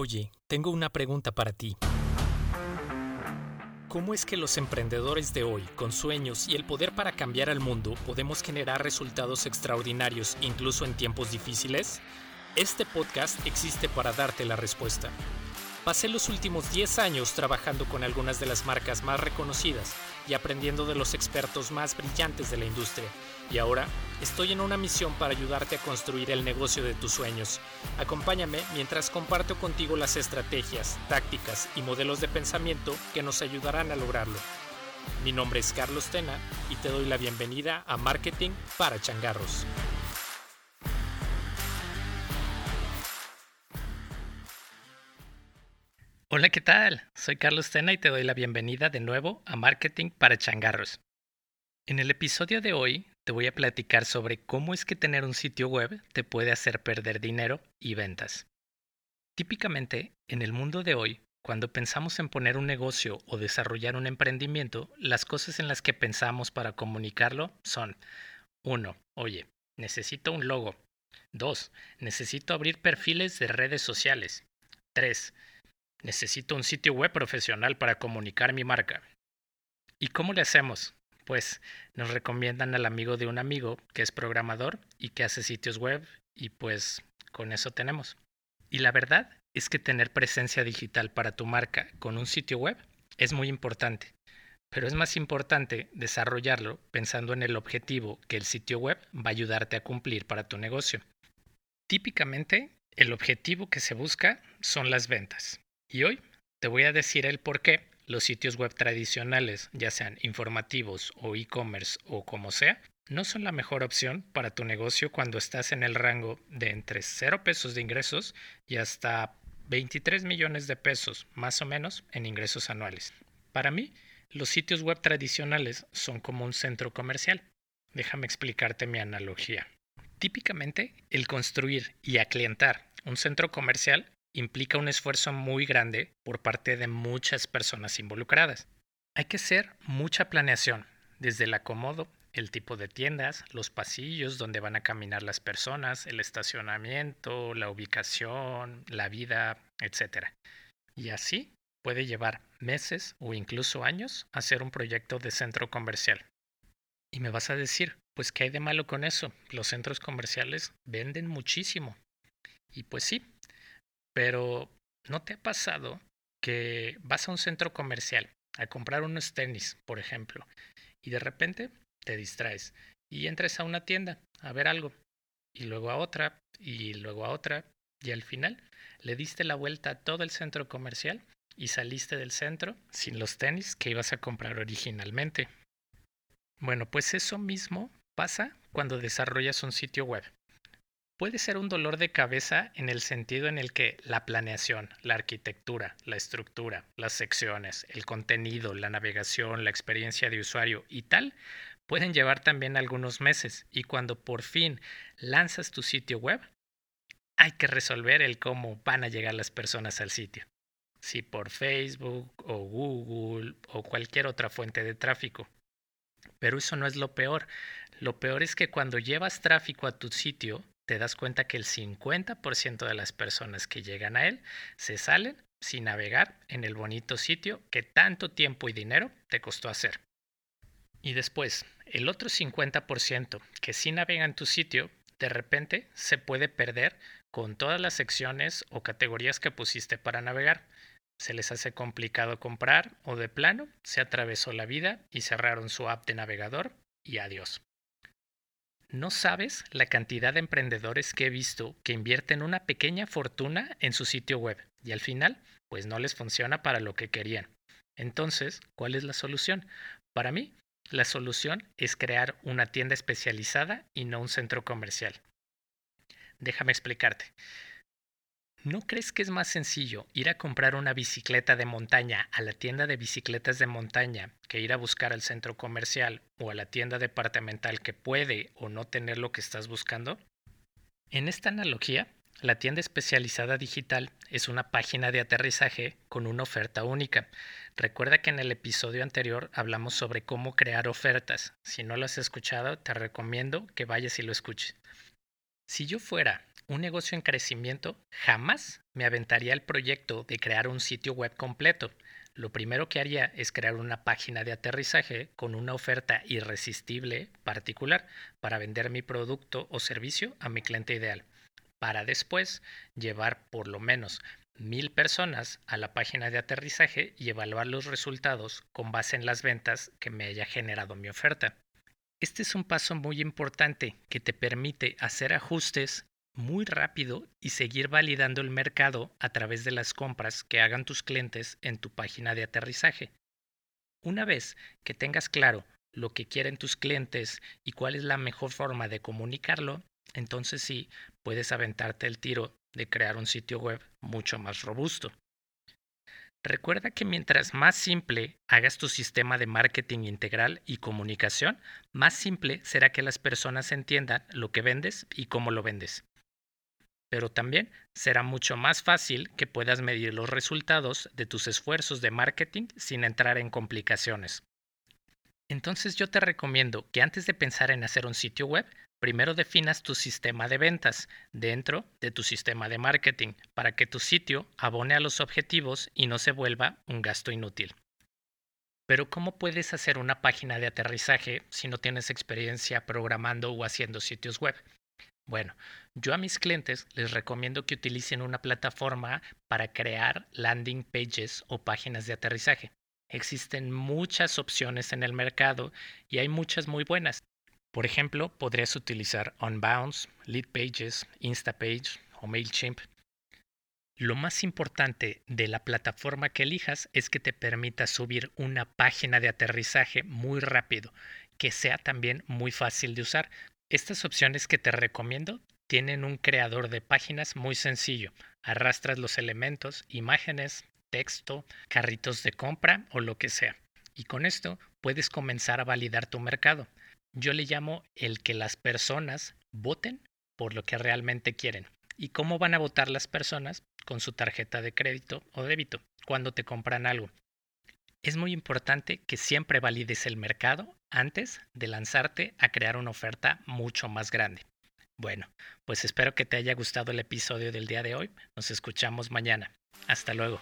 Oye, tengo una pregunta para ti. ¿Cómo es que los emprendedores de hoy, con sueños y el poder para cambiar al mundo, podemos generar resultados extraordinarios incluso en tiempos difíciles? Este podcast existe para darte la respuesta. Pasé los últimos 10 años trabajando con algunas de las marcas más reconocidas y aprendiendo de los expertos más brillantes de la industria. Y ahora estoy en una misión para ayudarte a construir el negocio de tus sueños. Acompáñame mientras comparto contigo las estrategias, tácticas y modelos de pensamiento que nos ayudarán a lograrlo. Mi nombre es Carlos Tena y te doy la bienvenida a Marketing para Changarros. Hola, ¿qué tal? Soy Carlos Tena y te doy la bienvenida de nuevo a Marketing para Changarros. En el episodio de hoy te voy a platicar sobre cómo es que tener un sitio web te puede hacer perder dinero y ventas. Típicamente, en el mundo de hoy, cuando pensamos en poner un negocio o desarrollar un emprendimiento, las cosas en las que pensamos para comunicarlo son 1. Oye, necesito un logo. 2. Necesito abrir perfiles de redes sociales. 3. Necesito un sitio web profesional para comunicar mi marca. ¿Y cómo le hacemos? Pues nos recomiendan al amigo de un amigo que es programador y que hace sitios web y pues con eso tenemos. Y la verdad es que tener presencia digital para tu marca con un sitio web es muy importante, pero es más importante desarrollarlo pensando en el objetivo que el sitio web va a ayudarte a cumplir para tu negocio. Típicamente, el objetivo que se busca son las ventas. Y hoy te voy a decir el por qué los sitios web tradicionales, ya sean informativos o e-commerce o como sea, no son la mejor opción para tu negocio cuando estás en el rango de entre 0 pesos de ingresos y hasta 23 millones de pesos más o menos en ingresos anuales. Para mí, los sitios web tradicionales son como un centro comercial. Déjame explicarte mi analogía. Típicamente, el construir y aclientar un centro comercial implica un esfuerzo muy grande por parte de muchas personas involucradas. Hay que hacer mucha planeación, desde el acomodo, el tipo de tiendas, los pasillos donde van a caminar las personas, el estacionamiento, la ubicación, la vida, etc. Y así puede llevar meses o incluso años hacer un proyecto de centro comercial. Y me vas a decir, pues ¿qué hay de malo con eso? Los centros comerciales venden muchísimo. Y pues sí, pero ¿no te ha pasado que vas a un centro comercial a comprar unos tenis, por ejemplo, y de repente te distraes y entres a una tienda a ver algo, y luego a otra, y luego a otra, y al final le diste la vuelta a todo el centro comercial y saliste del centro sin los tenis que ibas a comprar originalmente. Bueno, pues eso mismo pasa cuando desarrollas un sitio web puede ser un dolor de cabeza en el sentido en el que la planeación, la arquitectura, la estructura, las secciones, el contenido, la navegación, la experiencia de usuario y tal pueden llevar también algunos meses y cuando por fin lanzas tu sitio web, hay que resolver el cómo van a llegar las personas al sitio. Si por Facebook o Google o cualquier otra fuente de tráfico. Pero eso no es lo peor. Lo peor es que cuando llevas tráfico a tu sitio, te das cuenta que el 50% de las personas que llegan a él se salen sin navegar en el bonito sitio que tanto tiempo y dinero te costó hacer. Y después, el otro 50% que sí navega en tu sitio, de repente se puede perder con todas las secciones o categorías que pusiste para navegar. Se les hace complicado comprar o de plano se atravesó la vida y cerraron su app de navegador y adiós. No sabes la cantidad de emprendedores que he visto que invierten una pequeña fortuna en su sitio web y al final, pues no les funciona para lo que querían. Entonces, ¿cuál es la solución? Para mí, la solución es crear una tienda especializada y no un centro comercial. Déjame explicarte. ¿No crees que es más sencillo ir a comprar una bicicleta de montaña a la tienda de bicicletas de montaña que ir a buscar al centro comercial o a la tienda departamental que puede o no tener lo que estás buscando? En esta analogía, la tienda especializada digital es una página de aterrizaje con una oferta única. Recuerda que en el episodio anterior hablamos sobre cómo crear ofertas. Si no lo has escuchado, te recomiendo que vayas y lo escuches. Si yo fuera un negocio en crecimiento, jamás me aventaría el proyecto de crear un sitio web completo. Lo primero que haría es crear una página de aterrizaje con una oferta irresistible particular para vender mi producto o servicio a mi cliente ideal, para después llevar por lo menos mil personas a la página de aterrizaje y evaluar los resultados con base en las ventas que me haya generado mi oferta. Este es un paso muy importante que te permite hacer ajustes muy rápido y seguir validando el mercado a través de las compras que hagan tus clientes en tu página de aterrizaje. Una vez que tengas claro lo que quieren tus clientes y cuál es la mejor forma de comunicarlo, entonces sí puedes aventarte el tiro de crear un sitio web mucho más robusto. Recuerda que mientras más simple hagas tu sistema de marketing integral y comunicación, más simple será que las personas entiendan lo que vendes y cómo lo vendes pero también será mucho más fácil que puedas medir los resultados de tus esfuerzos de marketing sin entrar en complicaciones. Entonces yo te recomiendo que antes de pensar en hacer un sitio web, primero definas tu sistema de ventas dentro de tu sistema de marketing para que tu sitio abone a los objetivos y no se vuelva un gasto inútil. Pero ¿cómo puedes hacer una página de aterrizaje si no tienes experiencia programando o haciendo sitios web? Bueno, yo a mis clientes les recomiendo que utilicen una plataforma para crear landing pages o páginas de aterrizaje. Existen muchas opciones en el mercado y hay muchas muy buenas. Por ejemplo, podrías utilizar Unbounce, Leadpages, Instapage o MailChimp. Lo más importante de la plataforma que elijas es que te permita subir una página de aterrizaje muy rápido, que sea también muy fácil de usar, estas opciones que te recomiendo tienen un creador de páginas muy sencillo. Arrastras los elementos, imágenes, texto, carritos de compra o lo que sea. Y con esto puedes comenzar a validar tu mercado. Yo le llamo el que las personas voten por lo que realmente quieren. ¿Y cómo van a votar las personas? Con su tarjeta de crédito o débito cuando te compran algo. Es muy importante que siempre valides el mercado antes de lanzarte a crear una oferta mucho más grande. Bueno, pues espero que te haya gustado el episodio del día de hoy. Nos escuchamos mañana. Hasta luego.